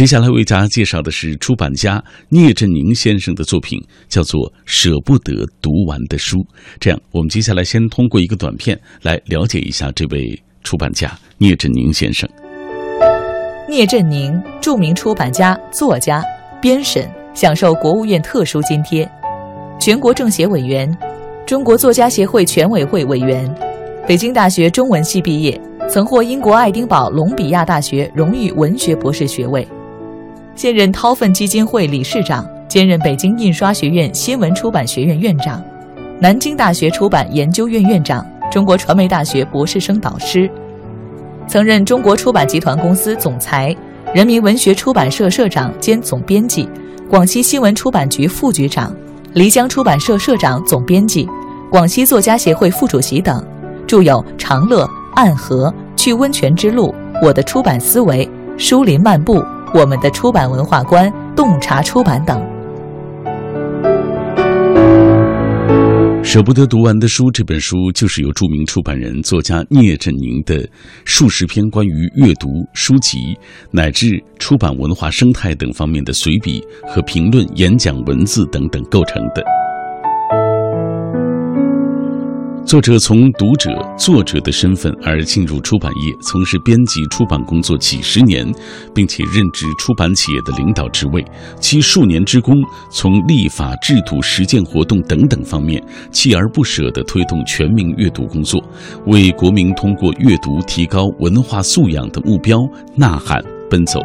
接下来为大家介绍的是出版家聂振宁先生的作品，叫做《舍不得读完的书》。这样，我们接下来先通过一个短片来了解一下这位出版家聂振宁先生。聂振宁，著名出版家、作家、编审，享受国务院特殊津贴，全国政协委员，中国作家协会全委会委员，北京大学中文系毕业。曾获英国爱丁堡隆比亚大学荣誉文学博士学位，现任掏粪基金会理事长，兼任北京印刷学院新闻出版学院院长，南京大学出版研究院院长，中国传媒大学博士生导师，曾任中国出版集团公司总裁，人民文学出版社社长兼总编辑，广西新闻出版局副局长，漓江出版社社长、总编辑，广西作家协会副主席等，著有《长乐》。暗河、去温泉之路、我的出版思维、书林漫步、我们的出版文化观、洞察出版等。舍不得读完的书，这本书就是由著名出版人、作家聂振宁的数十篇关于阅读、书籍乃至出版文化生态等方面的随笔和评论、演讲文字等等构成的。作者从读者、作者的身份而进入出版业，从事编辑出版工作几十年，并且任职出版企业的领导职位。其数年之功，从立法、制度、实践活动等等方面，锲而不舍地推动全民阅读工作，为国民通过阅读提高文化素养的目标呐喊奔走。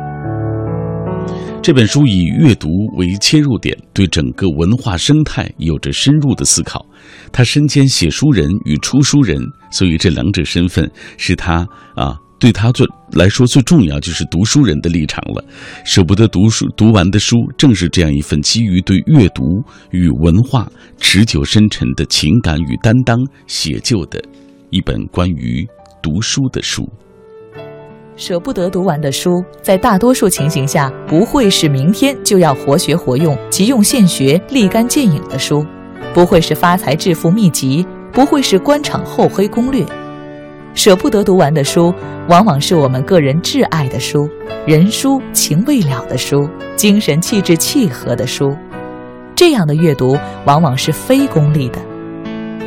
这本书以阅读为切入点，对整个文化生态有着深入的思考。他身兼写书人与出书人，所以这两者身份是他啊，对他最来说最重要就是读书人的立场了。舍不得读书读完的书，正是这样一份基于对阅读与文化持久深沉的情感与担当写就的一本关于读书的书。舍不得读完的书，在大多数情形下不会是明天就要活学活用、即用现学、立竿见影的书，不会是发财致富秘籍，不会是官场厚黑攻略。舍不得读完的书，往往是我们个人挚爱的书，人书情未了的书，精神气质契合的书。这样的阅读往往是非功利的，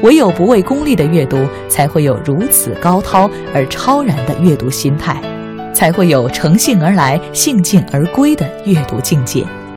唯有不为功利的阅读，才会有如此高涛而超然的阅读心态。才会有乘兴而来、兴尽而归的阅读境界。